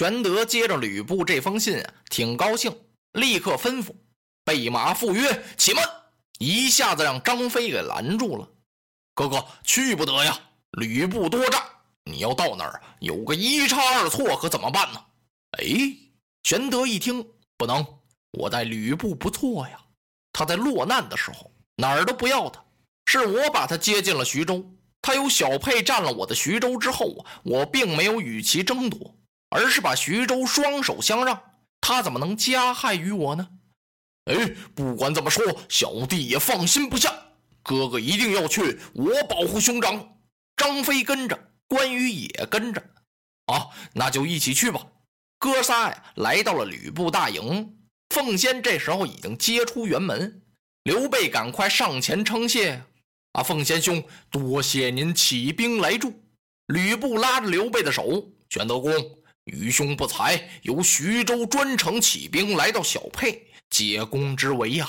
玄德接着吕布这封信啊，挺高兴，立刻吩咐备马赴约。且慢！一下子让张飞给拦住了。哥哥去不得呀，吕布多诈，你要到那儿有个一差二错，可怎么办呢？哎，玄德一听，不能，我待吕布不错呀。他在落难的时候哪儿都不要他，是我把他接进了徐州。他有小沛占了我的徐州之后啊，我并没有与其争夺。而是把徐州双手相让，他怎么能加害于我呢？哎，不管怎么说，小弟也放心不下。哥哥一定要去，我保护兄长。张飞跟着，关羽也跟着。啊，那就一起去吧。哥仨呀，来到了吕布大营。凤仙这时候已经接出辕门，刘备赶快上前称谢。啊，凤仙兄，多谢您起兵来助。吕布拉着刘备的手，玄德公。愚兄不才，由徐州专程起兵来到小沛，解公之围呀！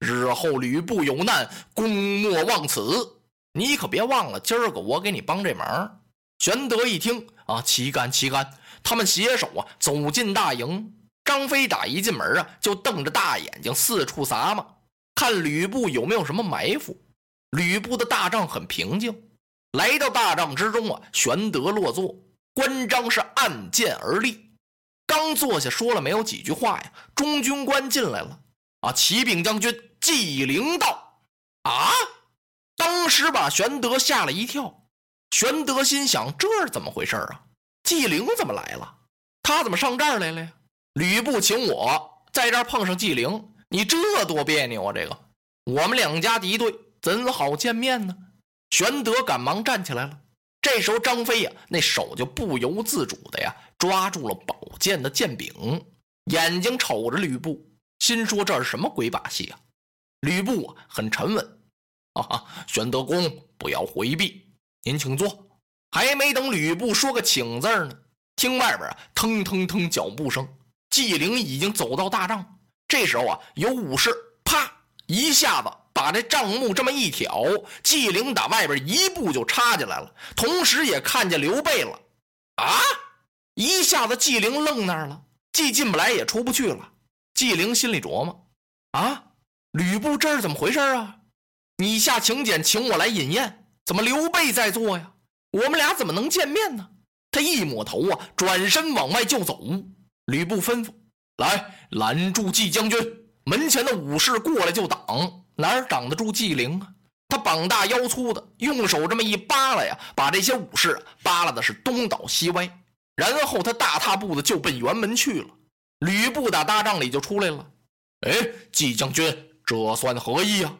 日后吕布有难，公莫忘此。你可别忘了，今儿个我给你帮这忙。玄德一听啊，岂敢岂敢，他们携手啊走进大营。张飞打一进门啊，就瞪着大眼睛四处撒嘛，看吕布有没有什么埋伏。吕布的大帐很平静，来到大帐之中啊，玄德落座。关张是按剑而立，刚坐下说了没有几句话呀，中军官进来了啊！启禀将军，纪灵到啊！当时把玄德吓了一跳。玄德心想：这是怎么回事啊？纪灵怎么来了？他怎么上这儿来了呀？吕布请我在这儿碰上纪灵，你这多别扭啊！这个我们两家敌对，怎好见面呢？玄德赶忙站起来了。这时候，张飞呀，那手就不由自主的呀，抓住了宝剑的剑柄，眼睛瞅着吕布，心说：“这是什么鬼把戏啊？”吕布，很沉稳，啊，玄德公不要回避，您请坐。还没等吕布说个请字呢，听外边啊，腾腾腾脚步声，纪灵已经走到大帐。这时候啊，有武士啪一下子。把这帐幕这么一挑，纪灵打外边一步就插进来了，同时也看见刘备了。啊！一下子纪灵愣那儿了，既进不来也出不去了。纪灵心里琢磨：啊，吕布这是怎么回事啊？你下请柬请我来饮宴，怎么刘备在做呀？我们俩怎么能见面呢？他一抹头啊，转身往外就走。吕布吩咐：来拦住纪将军，门前的武士过来就挡。哪儿挡得住纪灵啊？他膀大腰粗的，用手这么一扒拉呀，把这些武士扒拉的是东倒西歪。然后他大踏步的就奔辕门去了。吕布打大帐里就出来了。哎，纪将军，这算何意呀？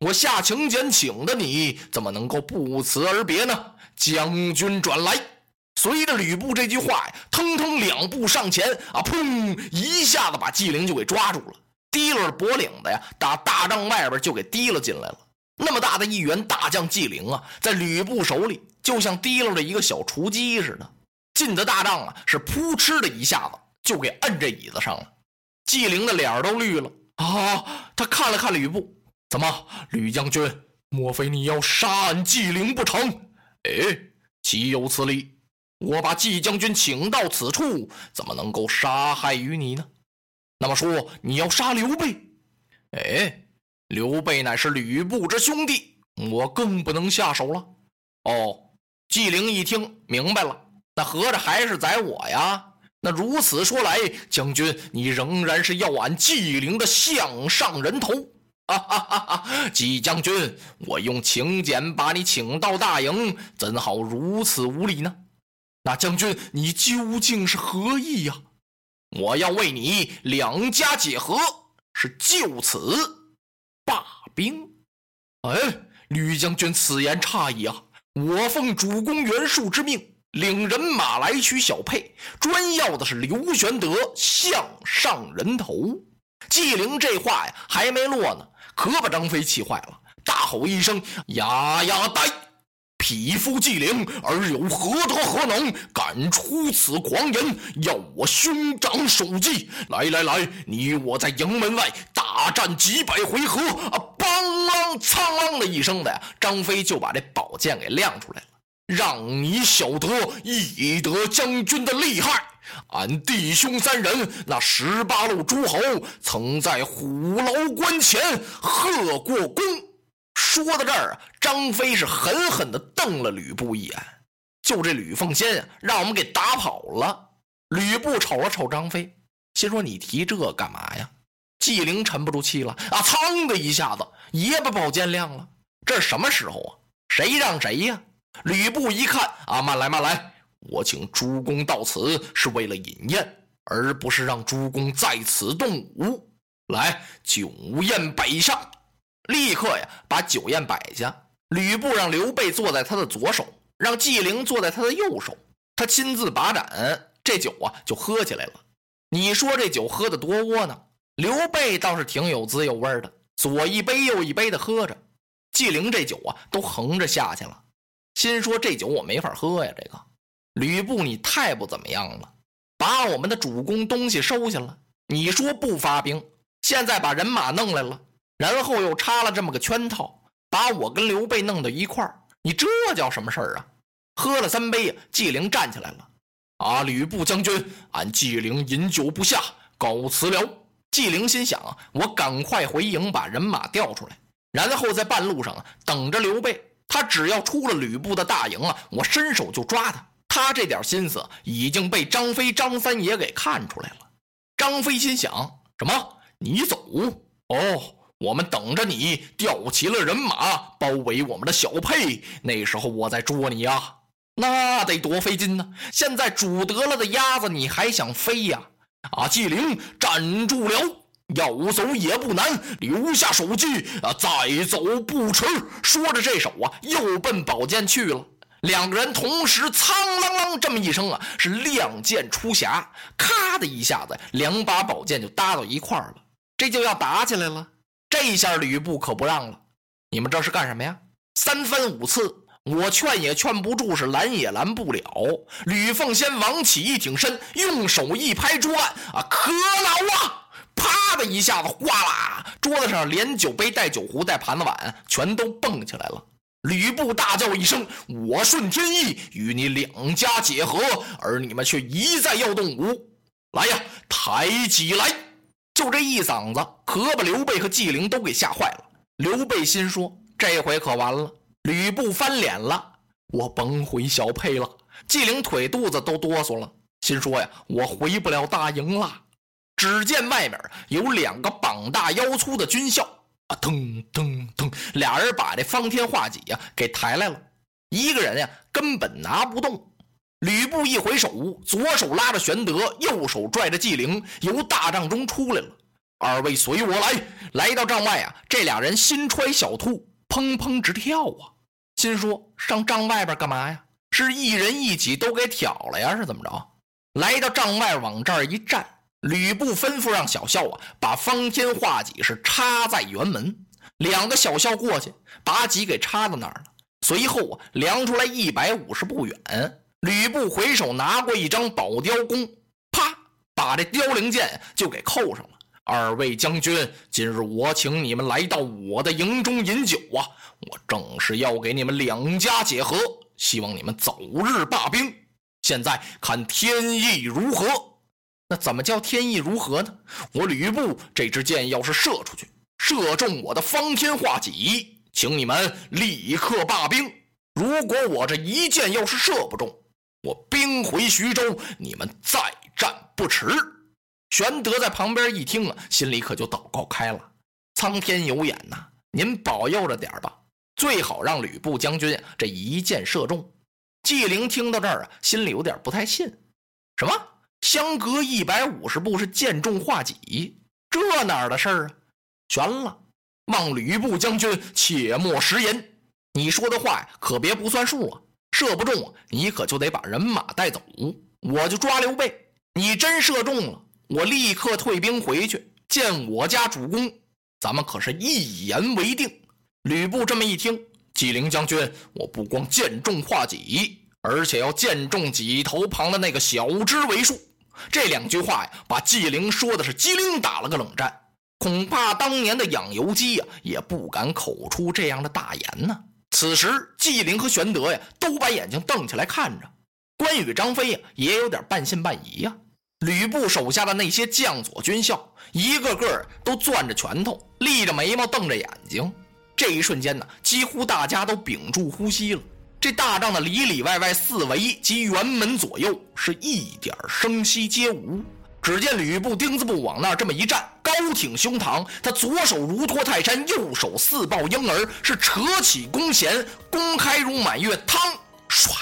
我下请柬请的你，怎么能够不辞而别呢？将军转来。随着吕布这句话呀，腾腾两步上前啊，砰！一下子把纪灵就给抓住了。提了脖领子呀，打大帐外边就给提了进来了。那么大的一员大将纪灵啊，在吕布手里就像提溜着一个小雏鸡似的。进的大帐啊，是扑哧的一下子就给摁这椅子上了。纪灵的脸都绿了啊！他看了看吕布，怎么，吕将军，莫非你要杀俺纪灵不成？哎，岂有此理！我把纪将军请到此处，怎么能够杀害于你呢？那么说你要杀刘备？哎，刘备乃是吕布之兄弟，我更不能下手了。哦，纪灵一听明白了，那合着还是宰我呀？那如此说来，将军你仍然是要俺纪灵的项上人头？哈哈哈哈！纪将军，我用请柬把你请到大营，怎好如此无礼呢？那将军你究竟是何意呀？我要为你两家解和，是就此罢兵。哎，吕将军此言差矣啊！我奉主公袁术之命，领人马来取小沛，专要的是刘玄德项上人头。纪灵这话呀还没落呢，可把张飞气坏了，大吼一声：“呀呀呆！匹夫纪灵，而有何德何能，敢出此狂言，要我兄长首级？来来来，你我在营门外大战几百回合啊！”邦啷苍啷的一声的呀，张飞就把这宝剑给亮出来了，让你晓得翼德将军的厉害。俺弟兄三人，那十八路诸侯曾在虎牢关前贺过功。说到这儿啊，张飞是狠狠地瞪了吕布一眼。就这吕奉先啊，让我们给打跑了。吕布瞅了瞅张飞，心说：“你提这干嘛呀？”纪灵沉不住气了啊！噌的一下子也把宝剑亮了。这是什么时候啊？谁让谁呀？吕布一看啊，慢来慢来。我请诸公到此是为了饮宴，而不是让诸公在此动武。来，酒宴摆上，立刻呀把酒宴摆下。吕布让刘备坐在他的左手，让纪灵坐在他的右手，他亲自把盏，这酒啊就喝起来了。你说这酒喝的多窝囊？刘备倒是挺有滋有味的，左一杯右一杯的喝着。纪灵这酒啊都横着下去了，心说这酒我没法喝呀，这个。吕布，你太不怎么样了，把我们的主公东西收下了。你说不发兵，现在把人马弄来了，然后又插了这么个圈套，把我跟刘备弄到一块儿，你这叫什么事儿啊？喝了三杯，纪灵站起来了。啊，吕布将军，俺纪灵饮酒不下，告辞了。纪灵心想，我赶快回营，把人马调出来，然后在半路上啊等着刘备。他只要出了吕布的大营啊，我伸手就抓他。他这点心思已经被张飞、张三爷给看出来了。张飞心想：什么？你走？哦，我们等着你调齐了人马，包围我们的小沛，那时候我再捉你呀，那得多费劲呢！现在煮得了的鸭子，你还想飞呀？啊！纪灵站住了，要走也不难，留下手机啊，再走不迟。说着，这手啊，又奔宝剑去了。两个人同时“苍啷啷”这么一声啊，是亮剑出匣，咔的一下子，两把宝剑就搭到一块儿了。这就要打起来了。这下吕布可不让了，你们这是干什么呀？三番五次，我劝也劝不住，是拦也拦不了。吕奉先王起一挺身，用手一拍桌案啊，可恼啊！啪的一下子，哗啦，桌子上连酒杯带酒壶带盘子碗全都蹦起来了。吕布大叫一声：“我顺天意与你两家结合，而你们却一再要动武。来呀，抬起来！”就这一嗓子，可把刘备和纪灵都给吓坏了。刘备心说：“这回可完了。”吕布翻脸了：“我甭回小沛了。”纪灵腿肚子都哆嗦了，心说：“呀，我回不了大营了。”只见外面有两个膀大腰粗的军校。啊，噔噔噔，俩人把这方天画戟呀给抬来了，一个人呀根本拿不动。吕布一回手，左手拉着玄德，右手拽着纪灵，由大帐中出来了。二位随我来，来到帐外啊，这俩人心揣小兔，砰砰直跳啊，心说上帐外边干嘛呀？是一人一戟都给挑了呀？是怎么着？来到帐外，往这儿一站。吕布吩咐让小校啊，把方天画戟是插在辕门。两个小校过去，把戟给插到那儿了。随后啊，量出来一百五十步远。吕布回手拿过一张宝雕弓，啪，把这雕翎剑就给扣上了。二位将军，今日我请你们来到我的营中饮酒啊，我正是要给你们两家解和，希望你们早日罢兵。现在看天意如何？那怎么叫天意如何呢？我吕布这支箭要是射出去，射中我的方天画戟，请你们立刻罢兵；如果我这一箭要是射不中，我兵回徐州，你们再战不迟。玄德在旁边一听啊，心里可就祷告开了：苍天有眼呐，您保佑着点吧，最好让吕布将军这一箭射中。纪灵听到这儿啊，心里有点不太信，什么？相隔一百五十步是箭中画戟，这哪儿的事儿啊？悬了！望吕布将军切莫食言，你说的话，可别不算数啊！射不中，你可就得把人马带走，我就抓刘备。你真射中了，我立刻退兵回去见我家主公，咱们可是一言为定。吕布这么一听，纪灵将军，我不光见重化己，而且要见重己头旁的那个小支为数。这两句话呀，把纪灵说的是机灵打了个冷战。恐怕当年的养由基呀，也不敢口出这样的大言呢。此时，纪灵和玄德呀，都把眼睛瞪起来看着关羽、张飞呀，也有点半信半疑呀。吕布手下的那些将佐军校，一个个都攥着拳头，立着眉毛，瞪着眼睛。这一瞬间呢，几乎大家都屏住呼吸了。这大帐的里里外外四围及辕门左右，是一点声息皆无。只见吕布钉子步往那儿这么一站，高挺胸膛，他左手如托泰山，右手似抱婴儿，是扯起弓弦，弓开如满月，嘡，唰，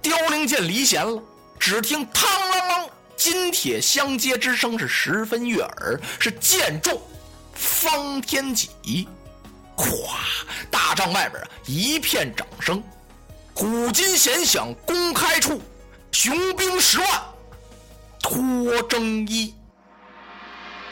凋零剑离弦了。只听嘡啷啷，金铁相接之声是十分悦耳，是剑中方天戟。哗，大帐外边啊一片掌声，虎金弦响，弓开处，雄兵十万。脱征衣，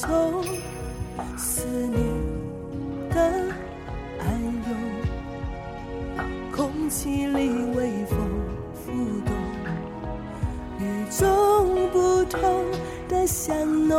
从思念的暗涌，空气里微风浮动，与众不同的香浓，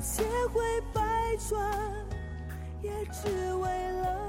千回百转，也只为了